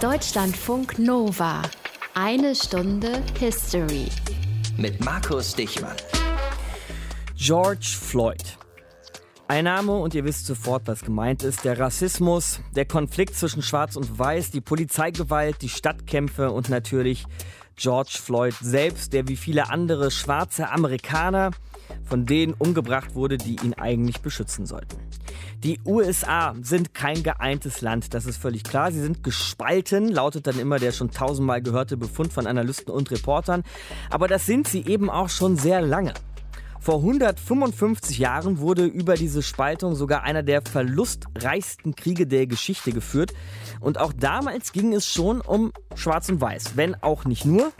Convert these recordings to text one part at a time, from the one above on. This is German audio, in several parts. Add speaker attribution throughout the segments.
Speaker 1: Deutschlandfunk Nova. Eine Stunde History.
Speaker 2: Mit Markus Dichmann.
Speaker 3: George Floyd. Ein Name und ihr wisst sofort, was gemeint ist. Der Rassismus, der Konflikt zwischen Schwarz und Weiß, die Polizeigewalt, die Stadtkämpfe und natürlich George Floyd selbst, der wie viele andere schwarze Amerikaner von denen umgebracht wurde, die ihn eigentlich beschützen sollten. Die USA sind kein geeintes Land, das ist völlig klar. Sie sind gespalten, lautet dann immer der schon tausendmal gehörte Befund von Analysten und Reportern. Aber das sind sie eben auch schon sehr lange. Vor 155 Jahren wurde über diese Spaltung sogar einer der verlustreichsten Kriege der Geschichte geführt. Und auch damals ging es schon um Schwarz und Weiß, wenn auch nicht nur.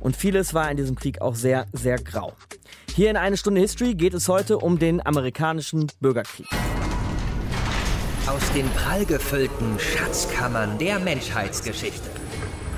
Speaker 3: Und vieles war in diesem Krieg auch sehr, sehr grau. Hier in eine Stunde History geht es heute um den amerikanischen Bürgerkrieg.
Speaker 2: Aus den prallgefüllten Schatzkammern der Menschheitsgeschichte.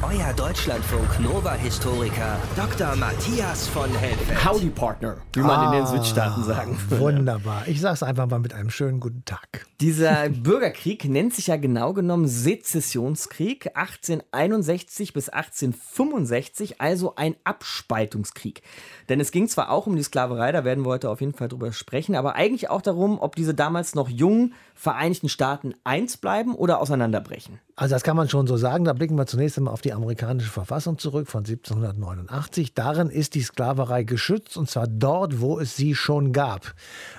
Speaker 2: Euer Deutschlandfunk Nova-Historiker Dr. Matthias von Helfeld.
Speaker 3: Howdy Partner, wie man in den Südstaaten sagen würde.
Speaker 4: Wunderbar. Ich sag's einfach mal mit einem schönen guten Tag.
Speaker 3: Dieser Bürgerkrieg nennt sich ja genau genommen Sezessionskrieg 1861 bis 1865, also ein Abspaltungskrieg. Denn es ging zwar auch um die Sklaverei, da werden wir heute auf jeden Fall drüber sprechen, aber eigentlich auch darum, ob diese damals noch jungen Vereinigten Staaten eins bleiben oder auseinanderbrechen.
Speaker 4: Also das kann man schon so sagen. Da blicken wir zunächst einmal auf die amerikanische Verfassung zurück von 1789. Darin ist die Sklaverei geschützt und zwar dort, wo es sie schon gab.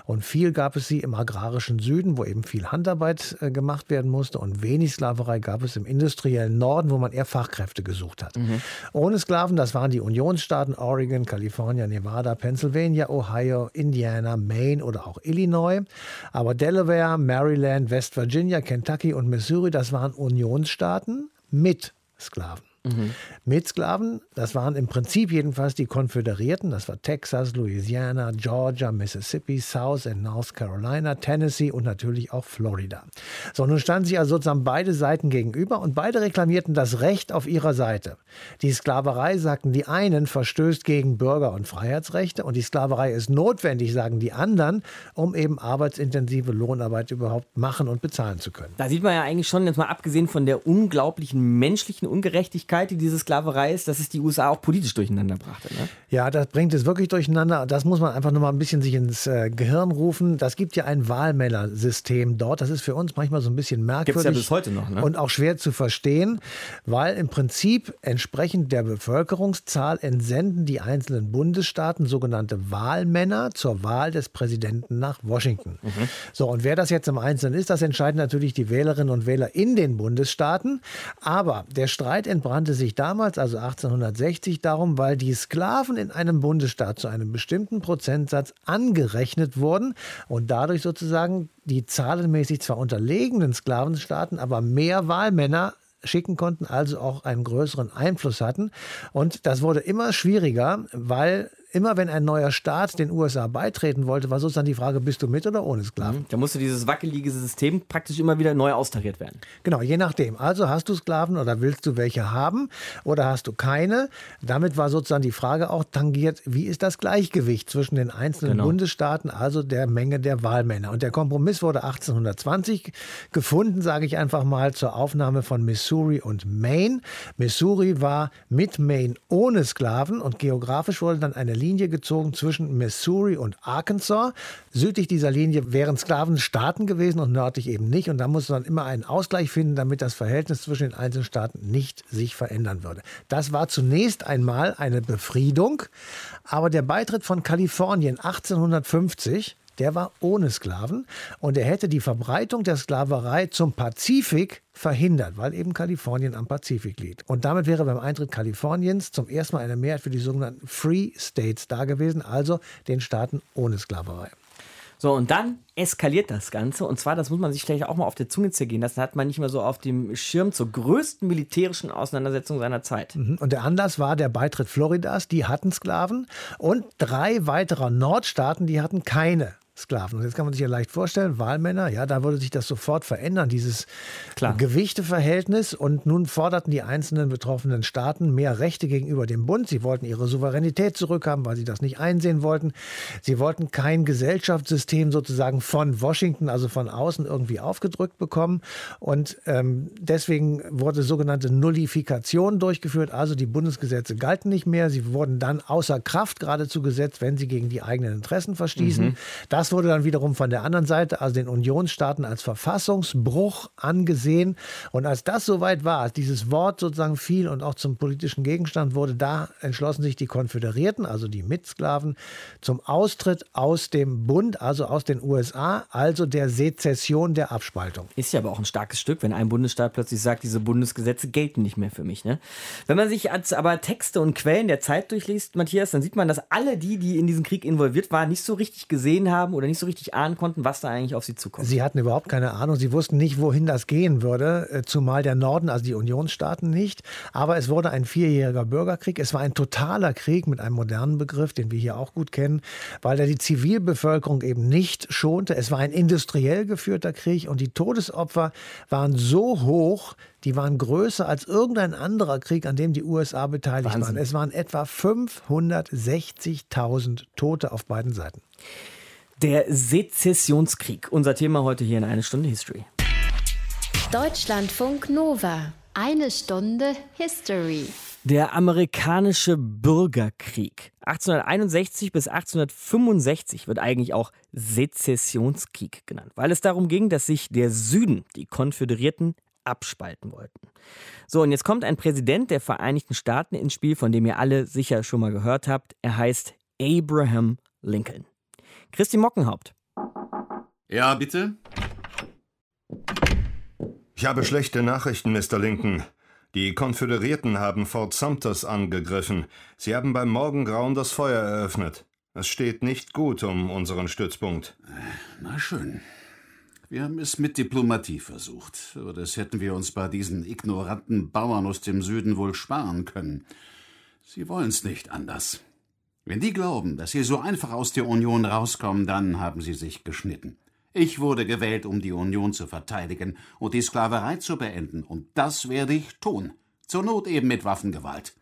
Speaker 4: Und viel gab es sie im agrarischen Süden, wo eben viel Handarbeit äh, gemacht werden musste und wenig Sklaverei gab es im industriellen Norden, wo man eher Fachkräfte gesucht hat. Mhm. Ohne Sklaven, das waren die Unionsstaaten Oregon, Kalifornien, Nevada, Pennsylvania, Ohio, Indiana, Maine oder auch Illinois. Aber Delaware, Maryland, West Virginia, Kentucky und Missouri, das waren. Unionsstaaten mit Sklaven. Mhm. Mit Sklaven, das waren im Prinzip jedenfalls die Konföderierten, das war Texas, Louisiana, Georgia, Mississippi, South and North Carolina, Tennessee und natürlich auch Florida. So, nun standen sich also sozusagen beide Seiten gegenüber und beide reklamierten das Recht auf ihrer Seite. Die Sklaverei, sagten die einen, verstößt gegen Bürger- und Freiheitsrechte und die Sklaverei ist notwendig, sagen die anderen, um eben arbeitsintensive Lohnarbeit überhaupt machen und bezahlen zu können.
Speaker 3: Da sieht man ja eigentlich schon, jetzt mal abgesehen von der unglaublichen menschlichen Ungerechtigkeit, Schwierigkeit, die diese Sklaverei ist, dass es die USA auch politisch durcheinander brachte. Ne?
Speaker 4: Ja, das bringt es wirklich durcheinander. Das muss man einfach nur mal ein bisschen sich ins äh, Gehirn rufen. Das gibt ja ein Wahlmännersystem dort. Das ist für uns manchmal so ein bisschen merkwürdig. Gibt
Speaker 3: es ja bis heute noch. Ne?
Speaker 4: Und auch schwer zu verstehen, weil im Prinzip entsprechend der Bevölkerungszahl entsenden die einzelnen Bundesstaaten sogenannte Wahlmänner zur Wahl des Präsidenten nach Washington. Mhm. So, und wer das jetzt im Einzelnen ist, das entscheiden natürlich die Wählerinnen und Wähler in den Bundesstaaten. Aber der Streit entbrannt handelte sich damals, also 1860, darum, weil die Sklaven in einem Bundesstaat zu einem bestimmten Prozentsatz angerechnet wurden und dadurch sozusagen die zahlenmäßig zwar unterlegenen Sklavenstaaten, aber mehr Wahlmänner schicken konnten, also auch einen größeren Einfluss hatten. Und das wurde immer schwieriger, weil immer wenn ein neuer Staat den USA beitreten wollte, war sozusagen die Frage, bist du mit oder ohne Sklaven? Mhm.
Speaker 3: Da musste dieses wackelige System praktisch immer wieder neu austariert werden.
Speaker 4: Genau, je nachdem. Also hast du Sklaven oder willst du welche haben oder hast du keine? Damit war sozusagen die Frage auch tangiert, wie ist das Gleichgewicht zwischen den einzelnen genau. Bundesstaaten, also der Menge der Wahlmänner. Und der Kompromiss wurde 1820 gefunden, sage ich einfach mal, zur Aufnahme von Missouri und Maine. Missouri war mit Maine ohne Sklaven und geografisch wurde dann eine Linie gezogen zwischen Missouri und Arkansas. Südlich dieser Linie wären Sklaven Staaten gewesen und nördlich eben nicht. Und da muss man immer einen Ausgleich finden, damit das Verhältnis zwischen den einzelnen Staaten nicht sich verändern würde. Das war zunächst einmal eine Befriedung. Aber der Beitritt von Kalifornien 1850 der war ohne Sklaven und er hätte die Verbreitung der Sklaverei zum Pazifik verhindert, weil eben Kalifornien am Pazifik liegt. Und damit wäre beim Eintritt Kaliforniens zum ersten Mal eine Mehrheit für die sogenannten Free States da gewesen, also den Staaten ohne Sklaverei.
Speaker 3: So, und dann eskaliert das Ganze. Und zwar, das muss man sich vielleicht auch mal auf der Zunge zergehen lassen, hat man nicht mehr so auf dem Schirm zur größten militärischen Auseinandersetzung seiner Zeit.
Speaker 4: Mhm. Und der Anlass war der Beitritt Floridas, die hatten Sklaven. Und drei weiterer Nordstaaten, die hatten keine Sklaven. Und jetzt kann man sich ja leicht vorstellen, Wahlmänner, ja, da würde sich das sofort verändern, dieses
Speaker 3: Klar.
Speaker 4: Gewichteverhältnis. Und nun forderten die einzelnen betroffenen Staaten mehr Rechte gegenüber dem Bund. Sie wollten ihre Souveränität zurückhaben, weil sie das nicht einsehen wollten. Sie wollten kein Gesellschaftssystem sozusagen von Washington, also von außen irgendwie aufgedrückt bekommen. Und ähm, deswegen wurde sogenannte Nullifikation durchgeführt. Also die Bundesgesetze galten nicht mehr. Sie wurden dann außer Kraft geradezu gesetzt, wenn sie gegen die eigenen Interessen verstießen. Mhm. Das wurde dann wiederum von der anderen Seite, also den Unionsstaaten, als Verfassungsbruch angesehen. Und als das soweit war, als dieses Wort sozusagen fiel und auch zum politischen Gegenstand wurde, da entschlossen sich die Konföderierten, also die Mitsklaven, zum Austritt aus dem Bund, also aus den USA, also der Sezession der Abspaltung.
Speaker 3: Ist ja aber auch ein starkes Stück, wenn ein Bundesstaat plötzlich sagt, diese Bundesgesetze gelten nicht mehr für mich. Ne? Wenn man sich aber Texte und Quellen der Zeit durchliest, Matthias, dann sieht man, dass alle die, die in diesen Krieg involviert waren, nicht so richtig gesehen haben oder nicht so richtig ahnen konnten, was da eigentlich auf sie zukommt.
Speaker 4: Sie hatten überhaupt keine Ahnung. Sie wussten nicht, wohin das gehen würde, äh, zumal der Norden, also die Unionsstaaten nicht. Aber es wurde ein vierjähriger Bürgerkrieg. Es war ein totaler Krieg mit einem modernen Begriff, den wir hier auch gut kennen, weil er die Zivilbevölkerung eben nicht schonte. Es war ein industriell geführter Krieg und die Todesopfer waren so hoch, die waren größer als irgendein anderer Krieg, an dem die USA beteiligt Wahnsinn. waren. Es waren etwa 560.000 Tote auf beiden Seiten.
Speaker 3: Der Sezessionskrieg, unser Thema heute hier in eine Stunde History.
Speaker 1: Deutschlandfunk Nova, eine Stunde History.
Speaker 3: Der amerikanische Bürgerkrieg 1861 bis 1865 wird eigentlich auch Sezessionskrieg genannt, weil es darum ging, dass sich der Süden, die Konföderierten, abspalten wollten. So, und jetzt kommt ein Präsident der Vereinigten Staaten ins Spiel, von dem ihr alle sicher schon mal gehört habt. Er heißt Abraham Lincoln. Christi Mockenhaupt.
Speaker 5: Ja, bitte?
Speaker 6: Ich habe schlechte Nachrichten, Mr. Lincoln. Die Konföderierten haben Fort Sumters angegriffen. Sie haben beim Morgengrauen das Feuer eröffnet. Es steht nicht gut um unseren Stützpunkt.
Speaker 5: Na schön. Wir haben es mit Diplomatie versucht, aber das hätten wir uns bei diesen ignoranten Bauern aus dem Süden wohl sparen können. Sie wollen's nicht anders. Wenn die glauben, dass sie so einfach aus der Union rauskommen, dann haben sie sich geschnitten. Ich wurde gewählt, um die Union zu verteidigen und die Sklaverei zu beenden, und das werde ich tun. Zur Not eben mit Waffengewalt.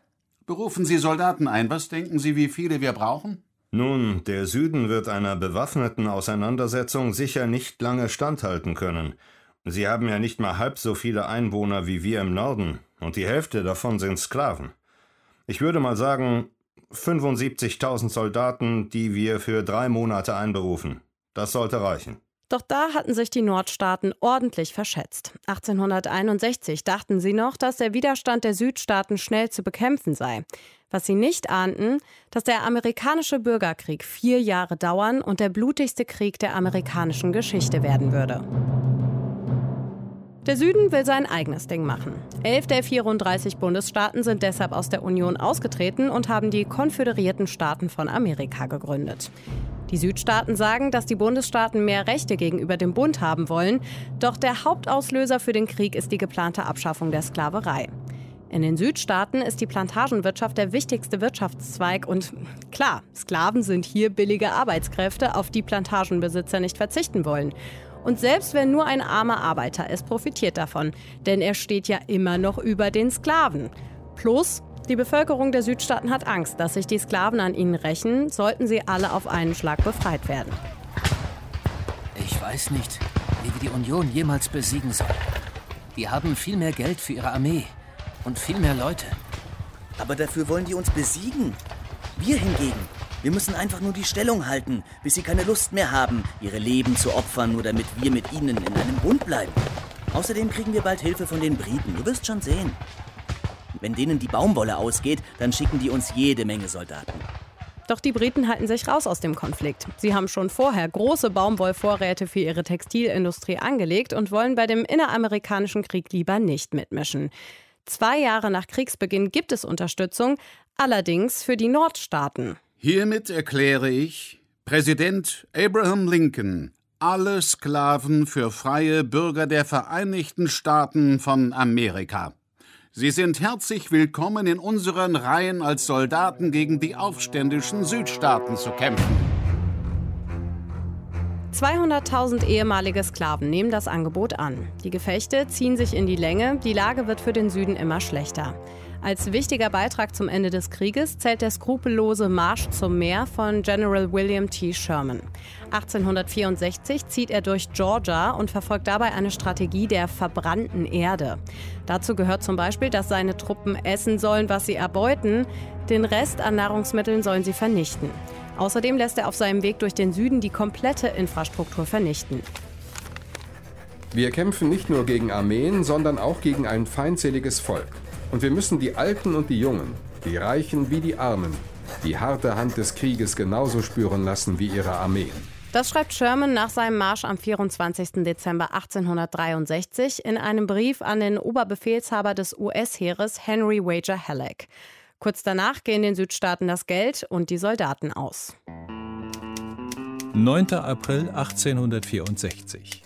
Speaker 5: Berufen Sie Soldaten ein. Was denken Sie, wie viele wir brauchen?
Speaker 6: Nun, der Süden wird einer bewaffneten Auseinandersetzung sicher nicht lange standhalten können. Sie haben ja nicht mal halb so viele Einwohner wie wir im Norden, und die Hälfte davon sind Sklaven. Ich würde mal sagen, 75.000 Soldaten, die wir für drei Monate einberufen. Das sollte reichen.
Speaker 7: Doch da hatten sich die Nordstaaten ordentlich verschätzt. 1861 dachten sie noch, dass der Widerstand der Südstaaten schnell zu bekämpfen sei. Was sie nicht ahnten, dass der amerikanische Bürgerkrieg vier Jahre dauern und der blutigste Krieg der amerikanischen Geschichte werden würde. Der Süden will sein eigenes Ding machen. Elf der 34 Bundesstaaten sind deshalb aus der Union ausgetreten und haben die Konföderierten Staaten von Amerika gegründet. Die Südstaaten sagen, dass die Bundesstaaten mehr Rechte gegenüber dem Bund haben wollen. Doch der Hauptauslöser für den Krieg ist die geplante Abschaffung der Sklaverei. In den Südstaaten ist die Plantagenwirtschaft der wichtigste Wirtschaftszweig und klar, Sklaven sind hier billige Arbeitskräfte, auf die Plantagenbesitzer nicht verzichten wollen. Und selbst wenn nur ein armer Arbeiter ist, profitiert davon, denn er steht ja immer noch über den Sklaven. Plus, die Bevölkerung der Südstaaten hat Angst, dass sich die Sklaven an ihnen rächen, sollten sie alle auf einen Schlag befreit werden.
Speaker 2: Ich weiß nicht, wie wir die Union jemals besiegen sollen. Die haben viel mehr Geld für ihre Armee und viel mehr Leute.
Speaker 8: Aber dafür wollen die uns besiegen. Wir hingegen, wir müssen einfach nur die Stellung halten, bis sie keine Lust mehr haben, ihre Leben zu opfern, nur damit wir mit ihnen in einem Bund bleiben. Außerdem kriegen wir bald Hilfe von den Briten, du wirst schon sehen. Wenn denen die Baumwolle ausgeht, dann schicken die uns jede Menge Soldaten.
Speaker 7: Doch die Briten halten sich raus aus dem Konflikt. Sie haben schon vorher große Baumwollvorräte für ihre Textilindustrie angelegt und wollen bei dem inneramerikanischen Krieg lieber nicht mitmischen. Zwei Jahre nach Kriegsbeginn gibt es Unterstützung, allerdings für die Nordstaaten.
Speaker 5: Hiermit erkläre ich Präsident Abraham Lincoln alle Sklaven für freie Bürger der Vereinigten Staaten von Amerika. Sie sind herzlich willkommen, in unseren Reihen als Soldaten gegen die aufständischen Südstaaten zu kämpfen.
Speaker 7: 200.000 ehemalige Sklaven nehmen das Angebot an. Die Gefechte ziehen sich in die Länge, die Lage wird für den Süden immer schlechter. Als wichtiger Beitrag zum Ende des Krieges zählt der skrupellose Marsch zum Meer von General William T. Sherman. 1864 zieht er durch Georgia und verfolgt dabei eine Strategie der verbrannten Erde. Dazu gehört zum Beispiel, dass seine Truppen essen sollen, was sie erbeuten. Den Rest an Nahrungsmitteln sollen sie vernichten. Außerdem lässt er auf seinem Weg durch den Süden die komplette Infrastruktur vernichten.
Speaker 9: Wir kämpfen nicht nur gegen Armeen, sondern auch gegen ein feindseliges Volk. Und wir müssen die Alten und die Jungen, die Reichen wie die Armen, die harte Hand des Krieges genauso spüren lassen wie ihre Armeen.
Speaker 7: Das schreibt Sherman nach seinem Marsch am 24. Dezember 1863 in einem Brief an den Oberbefehlshaber des US-Heeres Henry Wager Halleck. Kurz danach gehen den Südstaaten das Geld und die Soldaten aus.
Speaker 10: 9. April 1864.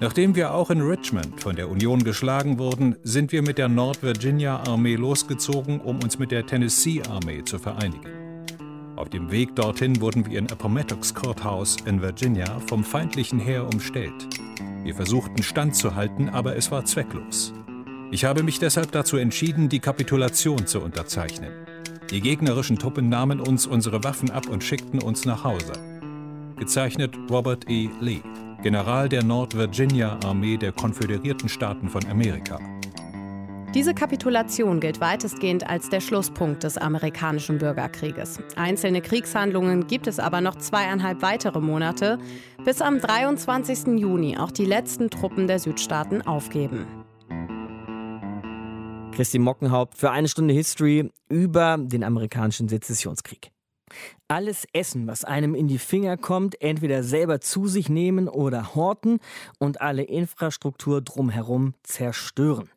Speaker 10: Nachdem wir auch in Richmond von der Union geschlagen wurden, sind wir mit der Nord Virginia Armee losgezogen, um uns mit der Tennessee Armee zu vereinigen. Auf dem Weg dorthin wurden wir in Appomattox Courthouse in Virginia vom feindlichen Heer umstellt. Wir versuchten standzuhalten, aber es war zwecklos. Ich habe mich deshalb dazu entschieden, die Kapitulation zu unterzeichnen. Die gegnerischen Truppen nahmen uns unsere Waffen ab und schickten uns nach Hause. Gezeichnet Robert E. Lee. General der Nord-Virginia-Armee der Konföderierten Staaten von Amerika.
Speaker 7: Diese Kapitulation gilt weitestgehend als der Schlusspunkt des amerikanischen Bürgerkrieges. Einzelne Kriegshandlungen gibt es aber noch zweieinhalb weitere Monate, bis am 23. Juni auch die letzten Truppen der Südstaaten aufgeben.
Speaker 3: Christi Mockenhaupt für eine Stunde History über den amerikanischen Sezessionskrieg. Alles Essen, was einem in die Finger kommt, entweder selber zu sich nehmen oder horten und alle Infrastruktur drumherum zerstören.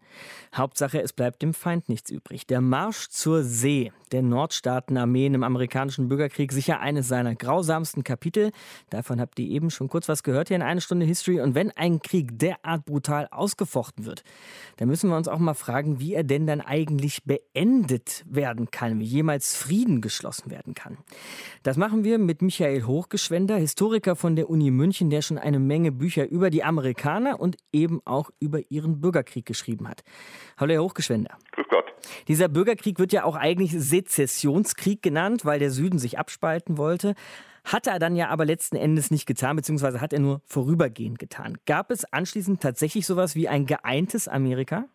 Speaker 3: Hauptsache, es bleibt dem Feind nichts übrig. Der Marsch zur See der Nordstaatenarmeen im amerikanischen Bürgerkrieg sicher eines seiner grausamsten Kapitel. Davon habt ihr eben schon kurz was gehört hier in einer Stunde History. Und wenn ein Krieg derart brutal ausgefochten wird, dann müssen wir uns auch mal fragen, wie er denn dann eigentlich beendet werden kann, wie jemals Frieden geschlossen werden kann. Das machen wir mit Michael Hochgeschwender, Historiker von der Uni München, der schon eine Menge Bücher über die Amerikaner und eben auch über ihren Bürgerkrieg geschrieben hat. Hallo, Herr Hochgeschwender.
Speaker 11: Grüß Gott.
Speaker 3: Dieser Bürgerkrieg wird ja auch eigentlich Sezessionskrieg genannt, weil der Süden sich abspalten wollte. Hat er dann ja aber letzten Endes nicht getan, beziehungsweise hat er nur vorübergehend getan. Gab es anschließend tatsächlich sowas wie ein geeintes Amerika?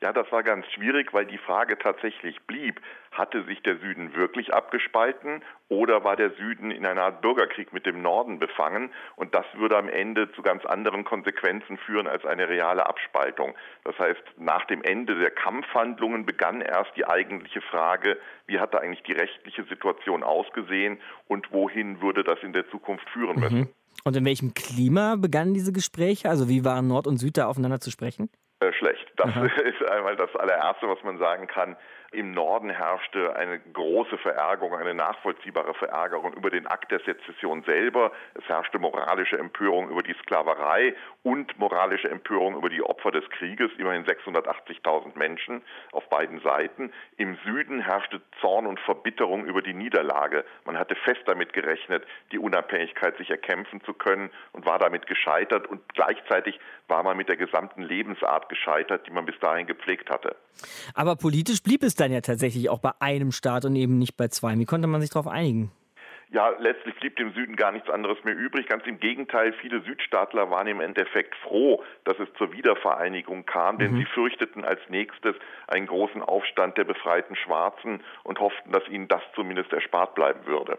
Speaker 11: Ja, das war ganz schwierig, weil die Frage tatsächlich blieb, hatte sich der Süden wirklich abgespalten oder war der Süden in einer Art Bürgerkrieg mit dem Norden befangen? Und das würde am Ende zu ganz anderen Konsequenzen führen als eine reale Abspaltung. Das heißt, nach dem Ende der Kampfhandlungen begann erst die eigentliche Frage, wie hatte eigentlich die rechtliche Situation ausgesehen und wohin würde das in der Zukunft führen müssen? Mhm.
Speaker 3: Und in welchem Klima begannen diese Gespräche? Also wie waren Nord und Süd da aufeinander zu sprechen?
Speaker 11: Äh, schlecht. Das Aha. ist einmal das allererste, was man sagen kann. Im Norden herrschte eine große Verärgerung, eine nachvollziehbare Verärgerung über den Akt der Sezession selber. Es herrschte moralische Empörung über die Sklaverei und moralische Empörung über die Opfer des Krieges, immerhin 680.000 Menschen auf beiden Seiten. Im Süden herrschte Zorn und Verbitterung über die Niederlage. Man hatte fest damit gerechnet, die Unabhängigkeit sich erkämpfen zu können und war damit gescheitert und gleichzeitig war man mit der gesamten Lebensart gescheitert, die man bis dahin gepflegt hatte.
Speaker 3: Aber politisch blieb es dann ja tatsächlich auch bei einem Staat und eben nicht bei zwei. Wie konnte man sich darauf einigen?
Speaker 11: Ja, letztlich blieb dem Süden gar nichts anderes mehr übrig. Ganz im Gegenteil, viele Südstaatler waren im Endeffekt froh, dass es zur Wiedervereinigung kam, denn mhm. sie fürchteten als nächstes einen großen Aufstand der befreiten Schwarzen und hofften, dass ihnen das zumindest erspart bleiben würde.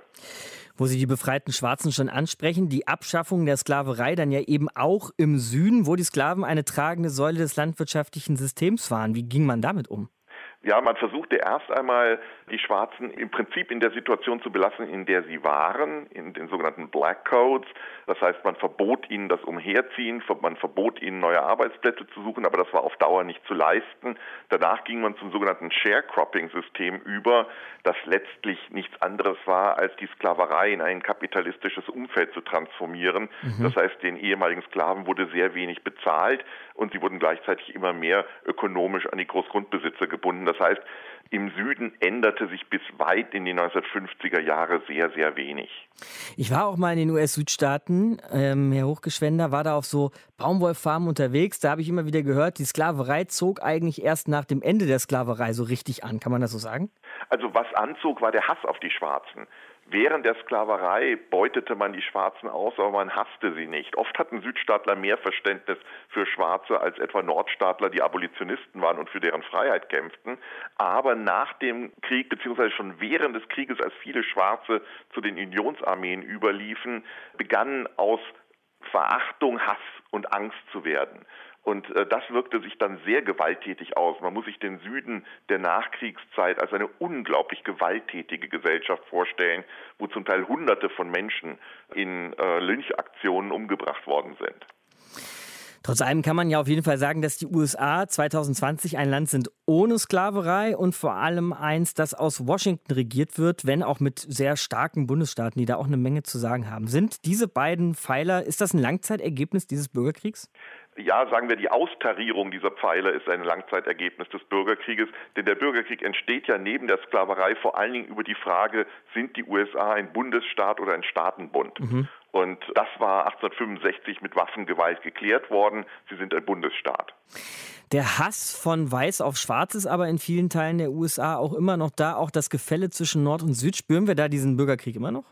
Speaker 3: Wo Sie die befreiten Schwarzen schon ansprechen, die Abschaffung der Sklaverei dann ja eben auch im Süden, wo die Sklaven eine tragende Säule des landwirtschaftlichen Systems waren. Wie ging man damit um?
Speaker 11: Ja, man versuchte erst einmal, die Schwarzen im Prinzip in der Situation zu belassen, in der sie waren, in den sogenannten Black Codes. Das heißt, man verbot ihnen das Umherziehen, man verbot ihnen neue Arbeitsplätze zu suchen, aber das war auf Dauer nicht zu leisten. Danach ging man zum sogenannten Sharecropping-System über, das letztlich nichts anderes war, als die Sklaverei in ein kapitalistisches Umfeld zu transformieren. Mhm. Das heißt, den ehemaligen Sklaven wurde sehr wenig bezahlt und sie wurden gleichzeitig immer mehr ökonomisch an die Großgrundbesitzer gebunden Das heißt, im Süden änderte sich bis weit in die 1950er Jahre sehr, sehr wenig.
Speaker 3: Ich war auch mal in den US-Südstaaten, ähm, Herr Hochgeschwender, war da auf so Baumwollfarmen unterwegs. Da habe ich immer wieder gehört, die Sklaverei zog eigentlich erst nach dem Ende der Sklaverei so richtig an. Kann man das so sagen?
Speaker 11: Also was anzog, war der Hass auf die Schwarzen. Während der Sklaverei beutete man die Schwarzen aus, aber man hasste sie nicht. Oft hatten Südstaatler mehr Verständnis für Schwarze als etwa Nordstaatler, die Abolitionisten waren und für deren Freiheit kämpften. Aber nach dem Krieg, beziehungsweise schon während des Krieges, als viele Schwarze zu den Unionsarmeen überliefen, begannen aus Verachtung, Hass und Angst zu werden. Und äh, das wirkte sich dann sehr gewalttätig aus. Man muss sich den Süden der Nachkriegszeit als eine unglaublich gewalttätige Gesellschaft vorstellen, wo zum Teil Hunderte von Menschen in äh, Lynchaktionen umgebracht worden sind.
Speaker 3: Trotz allem kann man ja auf jeden Fall sagen, dass die USA 2020 ein Land sind ohne Sklaverei und vor allem eins, das aus Washington regiert wird, wenn auch mit sehr starken Bundesstaaten, die da auch eine Menge zu sagen haben. Sind diese beiden Pfeiler, ist das ein Langzeitergebnis dieses Bürgerkriegs?
Speaker 11: Ja, sagen wir, die Austarierung dieser Pfeiler ist ein Langzeitergebnis des Bürgerkrieges, denn der Bürgerkrieg entsteht ja neben der Sklaverei vor allen Dingen über die Frage, sind die USA ein Bundesstaat oder ein Staatenbund? Mhm. Und das war 1865 mit Waffengewalt geklärt worden. Sie sind ein Bundesstaat.
Speaker 3: Der Hass von Weiß auf Schwarz ist aber in vielen Teilen der USA auch immer noch da. Auch das Gefälle zwischen Nord und Süd. Spüren wir da diesen Bürgerkrieg immer noch?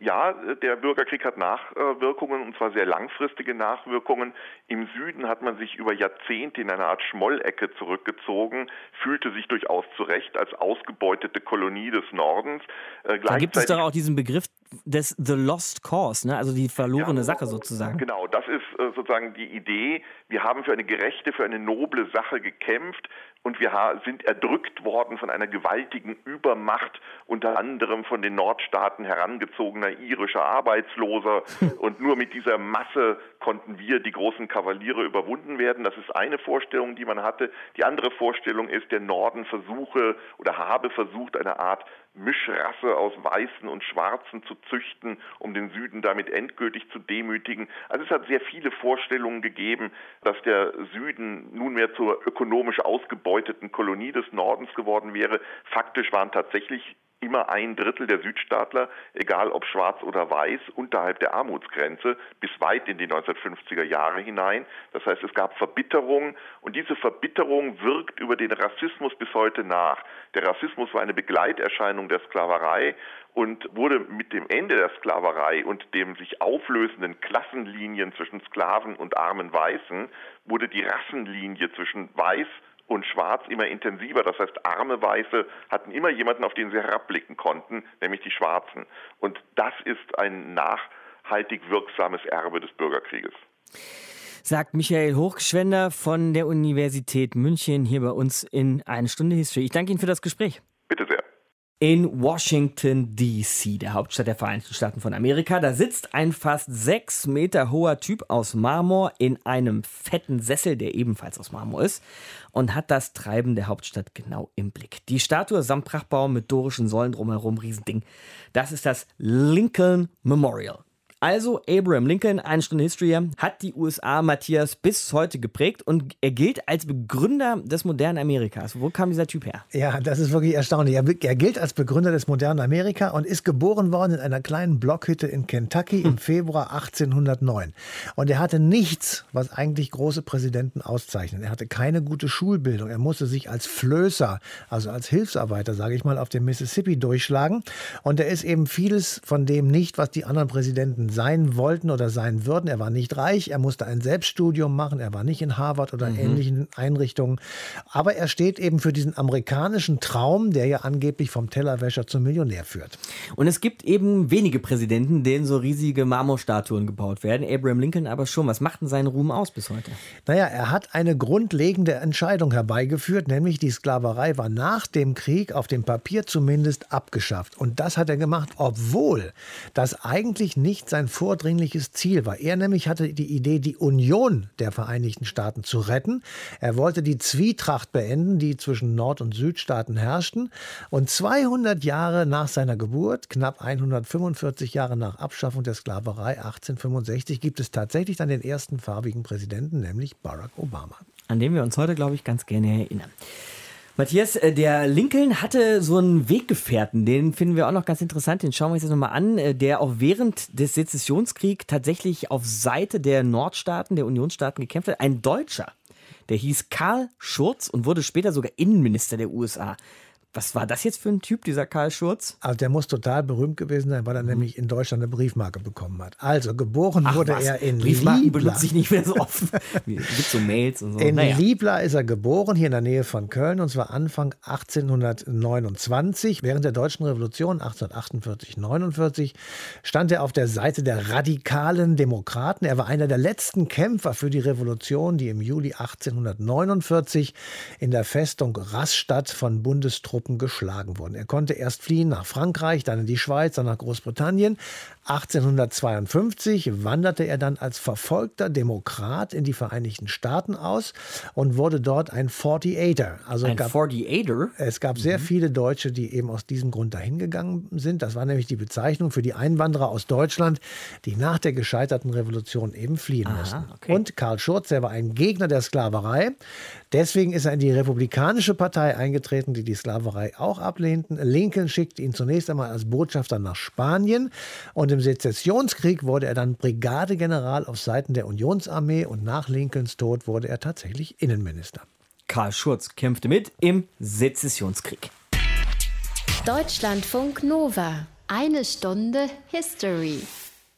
Speaker 11: Ja, der Bürgerkrieg hat Nachwirkungen und zwar sehr langfristige Nachwirkungen. Im Süden hat man sich über Jahrzehnte in eine Art Schmollecke zurückgezogen, fühlte sich durchaus zurecht als ausgebeutete Kolonie des Nordens.
Speaker 3: Äh, da gibt es doch auch diesen Begriff des The Lost Cause, ne? also die verlorene ja, Sache sozusagen.
Speaker 11: Genau, das ist äh, sozusagen die Idee. Wir haben für eine gerechte, für eine noble Sache gekämpft und wir sind erdrückt worden von einer gewaltigen Übermacht, unter anderem von den Nordstaaten herangezogener irischer Arbeitsloser. und nur mit dieser Masse konnten wir, die großen Kavaliere, überwunden werden. Das ist eine Vorstellung, die man hatte. Die andere Vorstellung ist, der Norden versuche oder habe versucht, eine Art Mischrasse aus Weißen und Schwarzen zu züchten, um den Süden damit endgültig zu demütigen. Also es hat sehr viele Vorstellungen gegeben, dass der Süden nunmehr zur ökonomisch ausgebeuteten Kolonie des Nordens geworden wäre. Faktisch waren tatsächlich immer ein Drittel der Südstaatler, egal ob schwarz oder weiß, unterhalb der Armutsgrenze bis weit in die 1950er Jahre hinein. Das heißt, es gab Verbitterung und diese Verbitterung wirkt über den Rassismus bis heute nach. Der Rassismus war eine Begleiterscheinung der Sklaverei und wurde mit dem Ende der Sklaverei und dem sich auflösenden Klassenlinien zwischen Sklaven und armen Weißen wurde die Rassenlinie zwischen Weiß und Schwarz immer intensiver. Das heißt, arme Weiße hatten immer jemanden, auf den sie herabblicken konnten, nämlich die Schwarzen. Und das ist ein nachhaltig wirksames Erbe des Bürgerkrieges.
Speaker 3: Sagt Michael Hochschwender von der Universität München hier bei uns in eine Stunde History. Ich danke Ihnen für das Gespräch.
Speaker 11: Bitte sehr
Speaker 3: in Washington, D.C., der Hauptstadt der Vereinigten Staaten von Amerika. Da sitzt ein fast sechs Meter hoher Typ aus Marmor in einem fetten Sessel, der ebenfalls aus Marmor ist, und hat das Treiben der Hauptstadt genau im Blick. Die Statue samt Prachtbau mit dorischen Säulen drumherum, Riesending. Das ist das Lincoln Memorial. Also Abraham Lincoln, eine Stunde History, hat die USA, Matthias, bis heute geprägt und er gilt als Begründer des modernen Amerikas. Wo kam dieser Typ her?
Speaker 4: Ja, das ist wirklich erstaunlich. Er, er gilt als Begründer des modernen Amerika und ist geboren worden in einer kleinen Blockhütte in Kentucky im hm. Februar 1809. Und er hatte nichts, was eigentlich große Präsidenten auszeichnet. Er hatte keine gute Schulbildung. Er musste sich als Flößer, also als Hilfsarbeiter, sage ich mal, auf dem Mississippi durchschlagen. Und er ist eben vieles von dem nicht, was die anderen Präsidenten sein wollten oder sein würden. Er war nicht reich, er musste ein Selbststudium machen, er war nicht in Harvard oder mhm. ähnlichen Einrichtungen. Aber er steht eben für diesen amerikanischen Traum, der ja angeblich vom Tellerwäscher zum Millionär führt.
Speaker 3: Und es gibt eben wenige Präsidenten, denen so riesige Marmorstatuen gebaut werden. Abraham Lincoln aber schon. Was macht denn seinen Ruhm aus bis heute?
Speaker 4: Naja, er hat eine grundlegende Entscheidung herbeigeführt, nämlich die Sklaverei war nach dem Krieg auf dem Papier zumindest abgeschafft. Und das hat er gemacht, obwohl das eigentlich nicht sein sein vordringliches Ziel war. Er nämlich hatte die Idee, die Union der Vereinigten Staaten zu retten. Er wollte die Zwietracht beenden, die zwischen Nord- und Südstaaten herrschten. Und 200 Jahre nach seiner Geburt, knapp 145 Jahre nach Abschaffung der Sklaverei 1865, gibt es tatsächlich dann den ersten farbigen Präsidenten, nämlich Barack Obama.
Speaker 3: An den wir uns heute, glaube ich, ganz gerne erinnern. Matthias, äh, der Lincoln hatte so einen Weggefährten, den finden wir auch noch ganz interessant, den schauen wir uns jetzt nochmal an, äh, der auch während des Sezessionskriegs tatsächlich auf Seite der Nordstaaten, der Unionsstaaten gekämpft hat. Ein Deutscher, der hieß Karl Schurz und wurde später sogar Innenminister der USA. Was war das jetzt für ein Typ, dieser Karl Schurz?
Speaker 4: Also der muss total berühmt gewesen sein, weil er mhm. nämlich in Deutschland eine Briefmarke bekommen hat. Also geboren Ach, wurde was? er in
Speaker 3: Briefmarken Liebla. benutze ich nicht mehr so oft. Es gibt so Mails und so.
Speaker 4: In naja. Liebla ist er geboren, hier in der Nähe von Köln, und zwar Anfang 1829. Während der Deutschen Revolution 1848, 49 stand er auf der Seite der radikalen Demokraten. Er war einer der letzten Kämpfer für die Revolution, die im Juli 1849 in der Festung Rastatt von Bundestruppen Truppen geschlagen wurden. Er konnte erst fliehen nach Frankreich, dann in die Schweiz, dann nach Großbritannien. 1852 wanderte er dann als verfolgter Demokrat in die Vereinigten Staaten aus und wurde dort ein 48er.
Speaker 3: Also ein gab, 48er?
Speaker 4: Es gab sehr mhm. viele Deutsche, die eben aus diesem Grund dahin gegangen sind. Das war nämlich die Bezeichnung für die Einwanderer aus Deutschland, die nach der gescheiterten Revolution eben fliehen Aha, mussten. Okay. Und Karl Schurz, der war ein Gegner der Sklaverei. Deswegen ist er in die Republikanische Partei eingetreten, die die Sklaverei auch ablehnten. Lincoln schickte ihn zunächst einmal als Botschafter nach Spanien und im Sezessionskrieg wurde er dann Brigadegeneral auf Seiten der Unionsarmee und nach Lincolns Tod wurde er tatsächlich Innenminister.
Speaker 3: Karl Schurz kämpfte mit im Sezessionskrieg.
Speaker 1: Deutschlandfunk Nova. Eine Stunde History.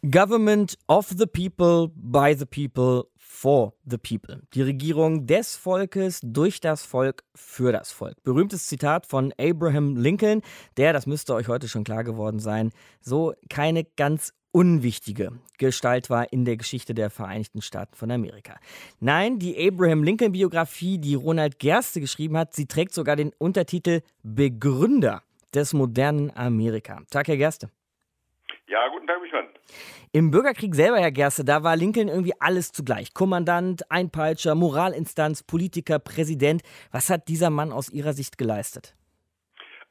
Speaker 3: Government of the people, by the people, for the people. Die Regierung des Volkes, durch das Volk, für das Volk. Berühmtes Zitat von Abraham Lincoln, der, das müsste euch heute schon klar geworden sein, so keine ganz unwichtige Gestalt war in der Geschichte der Vereinigten Staaten von Amerika. Nein, die Abraham Lincoln Biografie, die Ronald Gerste geschrieben hat, sie trägt sogar den Untertitel Begründer des modernen Amerika. Tag, Herr Gerste.
Speaker 12: Ja, guten Tag, Michmann.
Speaker 3: Im Bürgerkrieg selber, Herr Gerste, da war Lincoln irgendwie alles zugleich. Kommandant, Einpeitscher, Moralinstanz, Politiker, Präsident. Was hat dieser Mann aus Ihrer Sicht geleistet?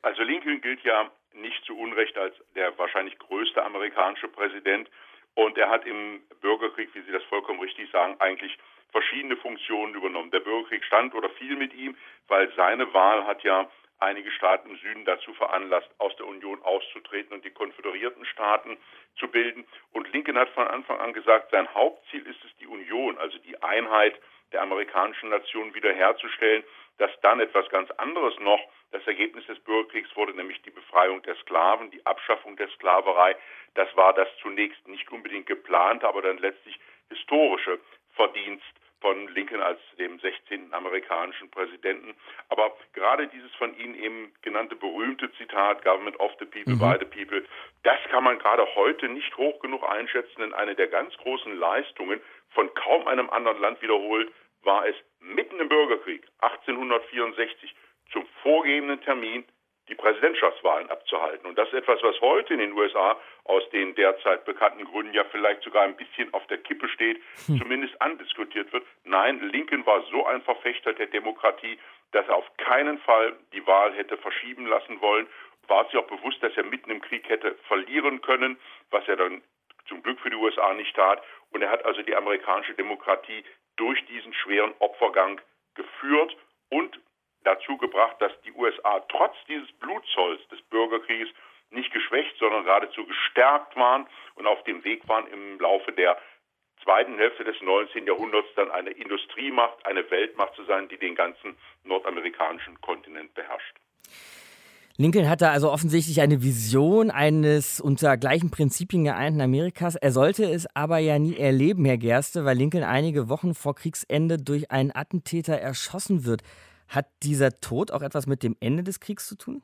Speaker 12: Also Lincoln gilt ja nicht zu Unrecht als der wahrscheinlich größte amerikanische Präsident. Und er hat im Bürgerkrieg, wie Sie das vollkommen richtig sagen, eigentlich verschiedene Funktionen übernommen. Der Bürgerkrieg stand oder fiel mit ihm, weil seine Wahl hat ja einige Staaten im Süden dazu veranlasst, aus der Union auszutreten und die konföderierten Staaten zu bilden. Und Lincoln hat von Anfang an gesagt, sein Hauptziel ist es, die Union, also die Einheit der amerikanischen Nation wiederherzustellen, dass dann etwas ganz anderes noch das Ergebnis des Bürgerkriegs wurde, nämlich die Befreiung der Sklaven, die Abschaffung der Sklaverei. Das war das zunächst nicht unbedingt geplante, aber dann letztlich historische Verdienst von Lincoln als dem 16. amerikanischen Präsidenten. Aber gerade dieses von Ihnen eben genannte berühmte Zitat, Government of the People, mhm. by the People, das kann man gerade heute nicht hoch genug einschätzen, denn eine der ganz großen Leistungen von kaum einem anderen Land wiederholt war es mitten im Bürgerkrieg 1864 zum vorgegebenen Termin die Präsidentschaftswahlen abzuhalten. Und das ist etwas, was heute in den USA aus den derzeit bekannten Gründen ja vielleicht sogar ein bisschen auf der Kippe steht, hm. zumindest andiskutiert wird. Nein, Lincoln war so ein Verfechter der Demokratie, dass er auf keinen Fall die Wahl hätte verschieben lassen wollen. War sich auch bewusst, dass er mitten im Krieg hätte verlieren können, was er dann zum Glück für die USA nicht tat. Und er hat also die amerikanische Demokratie durch diesen schweren Opfergang geführt und dazu gebracht, dass die USA trotz dieses Blutzolls des Bürgerkrieges nicht geschwächt, sondern geradezu gestärkt waren und auf dem Weg waren im Laufe der zweiten Hälfte des 19. Jahrhunderts dann eine Industriemacht, eine Weltmacht zu sein, die den ganzen nordamerikanischen Kontinent beherrscht.
Speaker 3: Lincoln hatte also offensichtlich eine Vision eines unter gleichen Prinzipien geeinten Amerikas. Er sollte es aber ja nie erleben, Herr Gerste, weil Lincoln einige Wochen vor Kriegsende durch einen Attentäter erschossen wird. Hat dieser Tod auch etwas mit dem Ende des Kriegs zu tun?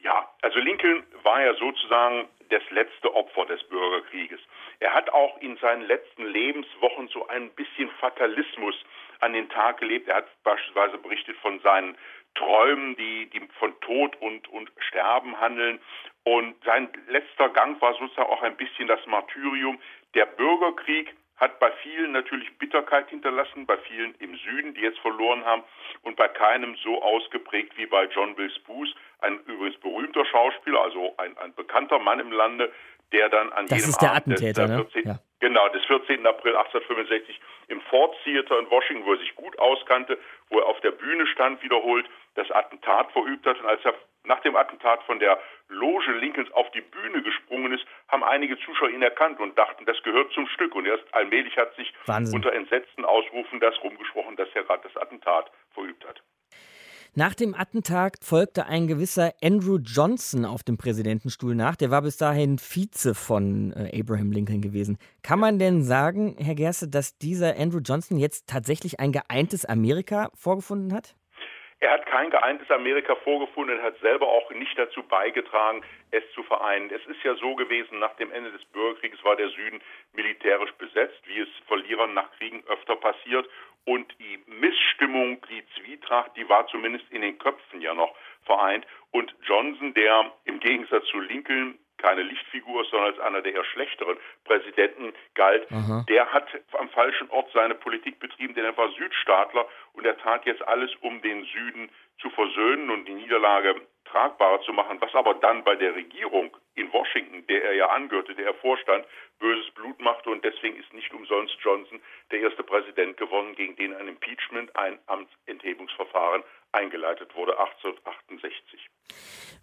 Speaker 12: Ja, also Lincoln war ja sozusagen das letzte Opfer des Bürgerkrieges. Er hat auch in seinen letzten Lebenswochen so ein bisschen Fatalismus an den Tag gelebt. Er hat beispielsweise berichtet von seinen Träumen, die, die von Tod und, und Sterben handeln. Und sein letzter Gang war sozusagen auch ein bisschen das Martyrium. Der Bürgerkrieg hat bei vielen natürlich Bitterkeit hinterlassen, bei vielen im Süden, die jetzt verloren haben, und bei keinem so ausgeprägt wie bei John Wilkes Booth, ein übrigens berühmter Schauspieler, also ein, ein bekannter Mann im Lande, der dann an
Speaker 3: das
Speaker 12: jedem Abend des,
Speaker 3: ne?
Speaker 12: 14,
Speaker 3: Ja.
Speaker 12: Genau, des 14. April 1865 im Ford Theater in Washington, wo er sich gut auskannte, wo er auf der Bühne stand, wiederholt das Attentat verübt hat. Und als er nach dem Attentat von der Loge Lincolns auf die Bühne gesprungen ist, haben einige Zuschauer ihn erkannt und dachten, das gehört zum Stück. Und erst allmählich hat sich
Speaker 3: Wahnsinn.
Speaker 12: unter entsetzten Ausrufen das rumgesprochen, dass er gerade das Attentat verübt hat.
Speaker 3: Nach dem Attentat folgte ein gewisser Andrew Johnson auf dem Präsidentenstuhl nach. Der war bis dahin Vize von äh, Abraham Lincoln gewesen. Kann man denn sagen, Herr Gerste, dass dieser Andrew Johnson jetzt tatsächlich ein geeintes Amerika vorgefunden hat?
Speaker 12: Er hat kein geeintes Amerika vorgefunden, er hat selber auch nicht dazu beigetragen, es zu vereinen. Es ist ja so gewesen, nach dem Ende des Bürgerkriegs war der Süden militärisch besetzt, wie es Verlierern nach Kriegen öfter passiert. Und die Missstimmung, die Zwietracht, die war zumindest in den Köpfen ja noch vereint. Und Johnson, der im Gegensatz zu Lincoln keine Lichtfigur sondern als einer der eher schlechteren Präsidenten galt,
Speaker 3: Aha.
Speaker 12: der hat am falschen Ort seine Politik betrieben, denn er war Südstaatler und er tat jetzt alles, um den Süden zu versöhnen und die Niederlage tragbarer zu machen, was aber dann bei der Regierung in Washington, der er ja angehörte, der er vorstand, böses Blut machte und deswegen ist nicht umsonst Johnson der erste Präsident geworden, gegen den ein Impeachment, ein Amtsenthebungsverfahren eingeleitet wurde, 1868.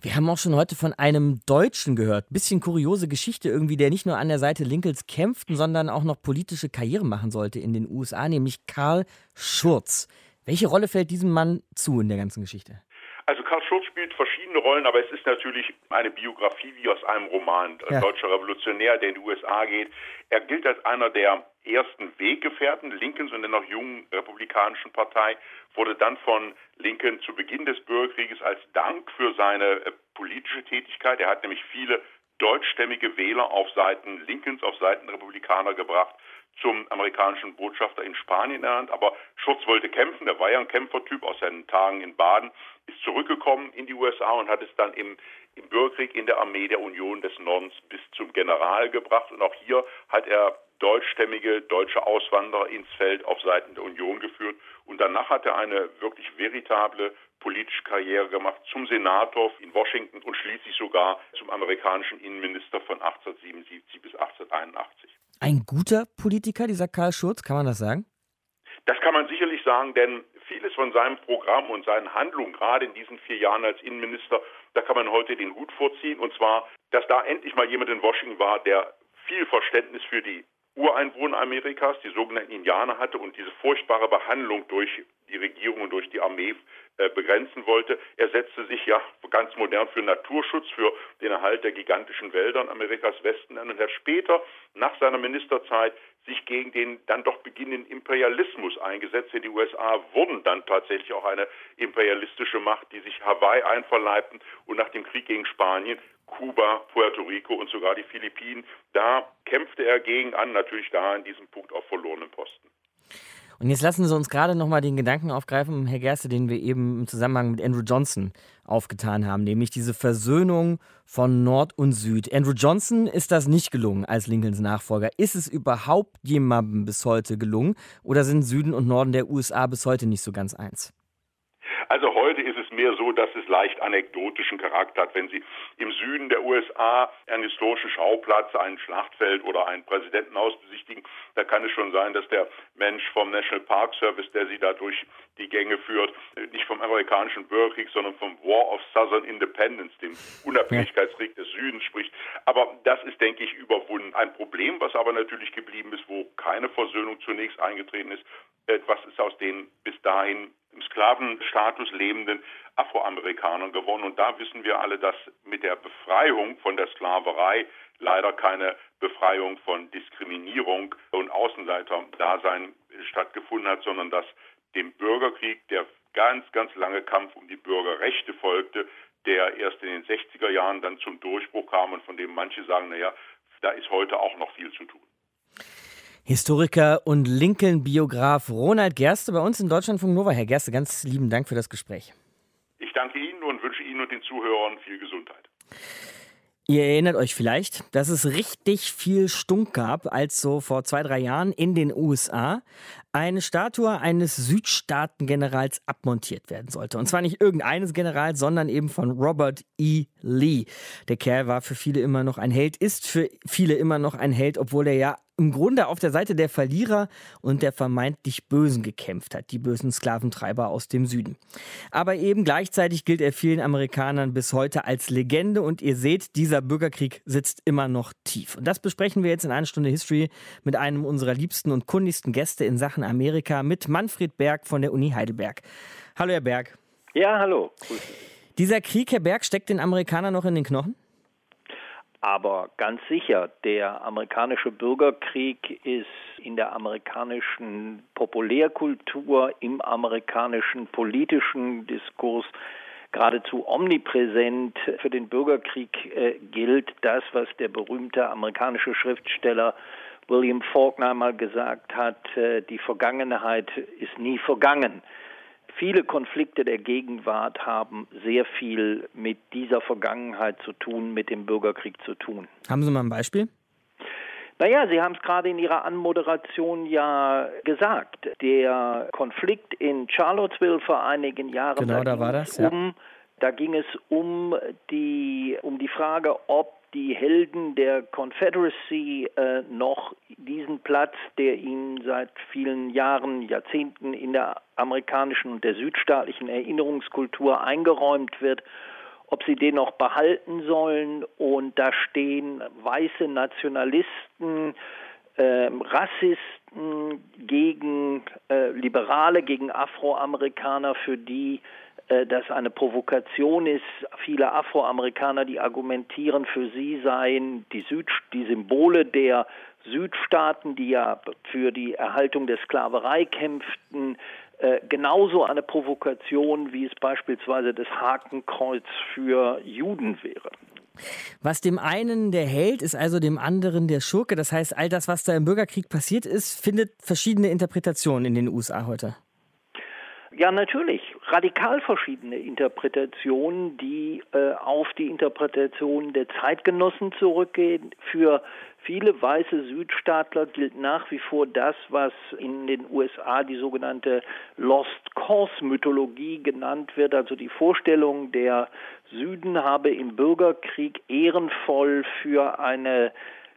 Speaker 3: Wir haben auch schon heute von einem Deutschen gehört. Bisschen kuriose Geschichte irgendwie, der nicht nur an der Seite Lincolns kämpften, sondern auch noch politische Karriere machen sollte in den USA, nämlich Karl Schurz. Welche Rolle fällt diesem Mann zu in der ganzen Geschichte?
Speaker 12: Also Karl Schurz spielt verschiedene Rollen, aber es ist natürlich eine Biografie wie aus einem Roman. Ein
Speaker 3: Ja.
Speaker 12: deutscher Revolutionär, der in die USA geht. Er gilt als einer der ersten Weggefährten Lincolns und der noch jungen republikanischen Partei, wurde dann von Lincoln zu Beginn des Bürgerkrieges als Dank für seine äh, politische Tätigkeit, er hat nämlich viele deutschstämmige Wähler auf Seiten Lincolns, auf Seiten Republikaner gebracht, zum amerikanischen Botschafter in Spanien ernannt. Aber Schurz wollte kämpfen, er war ja ein Kämpfertyp aus seinen Tagen in Baden, ist zurückgekommen in die USA und hat es dann im, im Bürgerkrieg in der Armee der Union des Nordens bis zum General gebracht. Und auch hier hat er deutschstämmige deutsche Auswanderer ins Feld auf Seiten der Union geführt. Und danach hat er eine wirklich veritable politische Karriere gemacht zum Senator in Washington und schließlich sogar zum amerikanischen Innenminister von 1877 bis 1881.
Speaker 3: Ein guter Politiker, dieser Karl Schurz, kann man das sagen?
Speaker 12: Das kann man sicherlich sagen, denn vieles von seinem Programm und seinen Handlungen, gerade in diesen vier Jahren als Innenminister, da kann man heute den Hut vorziehen. Und zwar, dass da endlich mal jemand in Washington war, der viel Verständnis für die Ureinwohner Amerikas, die sogenannten Indianer hatte und diese furchtbare Behandlung durch die Regierung und durch die Armee äh, begrenzen wollte. Er setzte sich ja ganz modern für Naturschutz, für den Erhalt der gigantischen Wälder in Amerikas Westen an und hat später nach seiner Ministerzeit sich gegen den dann doch beginnenden Imperialismus eingesetzt. Denn die USA wurden dann tatsächlich auch eine imperialistische Macht, die sich Hawaii einverleibten und nach dem Krieg gegen Spanien Kuba, Puerto Rico und sogar die Philippinen. Da kämpfte er gegen an, natürlich da in diesem Punkt auf verlorenen Posten.
Speaker 3: Und jetzt lassen Sie uns gerade nochmal den Gedanken aufgreifen, Herr Gerste, den wir eben im Zusammenhang mit Andrew Johnson aufgetan haben, nämlich diese Versöhnung von Nord und Süd. Andrew Johnson ist das nicht gelungen als Lincolns Nachfolger. Ist es überhaupt jemandem bis heute gelungen oder sind Süden und Norden der USA bis heute nicht so ganz eins?
Speaker 12: Also heute ist es mehr so, dass es leicht anekdotischen Charakter hat. Wenn Sie im Süden der USA einen historischen Schauplatz, ein Schlachtfeld oder ein Präsidentenhaus besichtigen, da kann es schon sein, dass der Mensch vom National Park Service, der Sie da durch die Gänge führt, nicht vom amerikanischen Bürgerkrieg, sondern vom War of Southern Independence, dem Unabhängigkeitskrieg des Südens spricht. Aber das ist, denke ich, überwunden. Ein Problem, was aber natürlich geblieben ist, wo keine Versöhnung zunächst eingetreten ist, was ist aus den bis dahin Sklavenstatus lebenden Afroamerikanern geworden. Und da wissen wir alle, dass mit der Befreiung von der Sklaverei leider keine Befreiung von Diskriminierung und Außenseiterdasein stattgefunden hat, sondern dass dem Bürgerkrieg der ganz, ganz lange Kampf um die Bürgerrechte folgte, der erst in den 60er Jahren dann zum Durchbruch kam und von dem manche sagen, naja, da ist heute auch noch viel zu tun.
Speaker 3: Historiker und Lincoln-Biograf Ronald Gerste bei uns in Deutschlandfunk Nova. Herr Gerste, ganz lieben Dank für das Gespräch.
Speaker 12: Ich danke Ihnen und wünsche Ihnen und den Zuhörern viel Gesundheit.
Speaker 3: Ihr erinnert euch vielleicht, dass es richtig viel Stunk gab, als so vor zwei, drei Jahren in den USA eine Statue eines Südstaatengenerals abmontiert werden sollte. Und zwar nicht irgendeines Generals, sondern eben von Robert E. Lee. Der Kerl war für viele immer noch ein Held, ist für viele immer noch ein Held, obwohl er ja im Grunde auf der Seite der Verlierer und der vermeintlich Bösen gekämpft hat, die bösen Sklaventreiber aus dem Süden. Aber eben gleichzeitig gilt er vielen Amerikanern bis heute als Legende und ihr seht, dieser Bürgerkrieg sitzt immer noch tief. Und das besprechen wir jetzt in einer Stunde History mit einem unserer liebsten und kundigsten Gäste in Sachen Amerika, mit Manfred Berg von der Uni Heidelberg. Hallo, Herr Berg.
Speaker 13: Ja, hallo.
Speaker 3: Dieser Krieg, Herr Berg, steckt den Amerikanern noch in den Knochen?
Speaker 13: Aber ganz sicher, der amerikanische Bürgerkrieg ist in der amerikanischen Populärkultur, im amerikanischen politischen Diskurs geradezu omnipräsent. Für den Bürgerkrieg äh, gilt das, was der berühmte amerikanische Schriftsteller William Faulkner mal gesagt hat, äh, die Vergangenheit ist nie vergangen. Viele Konflikte der Gegenwart haben sehr viel mit dieser Vergangenheit zu tun, mit dem Bürgerkrieg zu tun.
Speaker 3: Haben Sie mal ein Beispiel?
Speaker 13: Naja, Sie haben es gerade in Ihrer Anmoderation ja gesagt. Der Konflikt in Charlottesville vor einigen Jahren.
Speaker 3: Genau, da, da war das. Ja.
Speaker 13: Um, da ging es um die, um die Frage, ob die Helden der Confederacy äh, noch diesen Platz, der ihnen seit vielen Jahren, Jahrzehnten in der amerikanischen und der südstaatlichen Erinnerungskultur eingeräumt wird, ob sie den noch behalten sollen. Und da stehen weiße Nationalisten, äh, Rassisten gegen äh, Liberale, gegen Afroamerikaner, für die das eine Provokation ist. Viele Afroamerikaner, die argumentieren, für sie seien die, Süd die Symbole der Südstaaten, die ja für die Erhaltung der Sklaverei kämpften, äh, genauso eine Provokation, wie es beispielsweise das Hakenkreuz für Juden wäre.
Speaker 3: Was dem einen der Held ist, also dem anderen der Schurke. Das heißt, all das, was da im Bürgerkrieg passiert ist, findet verschiedene Interpretationen in den USA heute.
Speaker 13: Ja, natürlich. Radikal verschiedene Interpretationen, die äh, auf die Interpretation der Zeitgenossen zurückgehen. Für viele weiße Südstaatler gilt nach wie vor das, was in den USA die sogenannte Lost Cause Mythologie genannt wird, also die Vorstellung, der Süden habe im Bürgerkrieg ehrenvoll für eine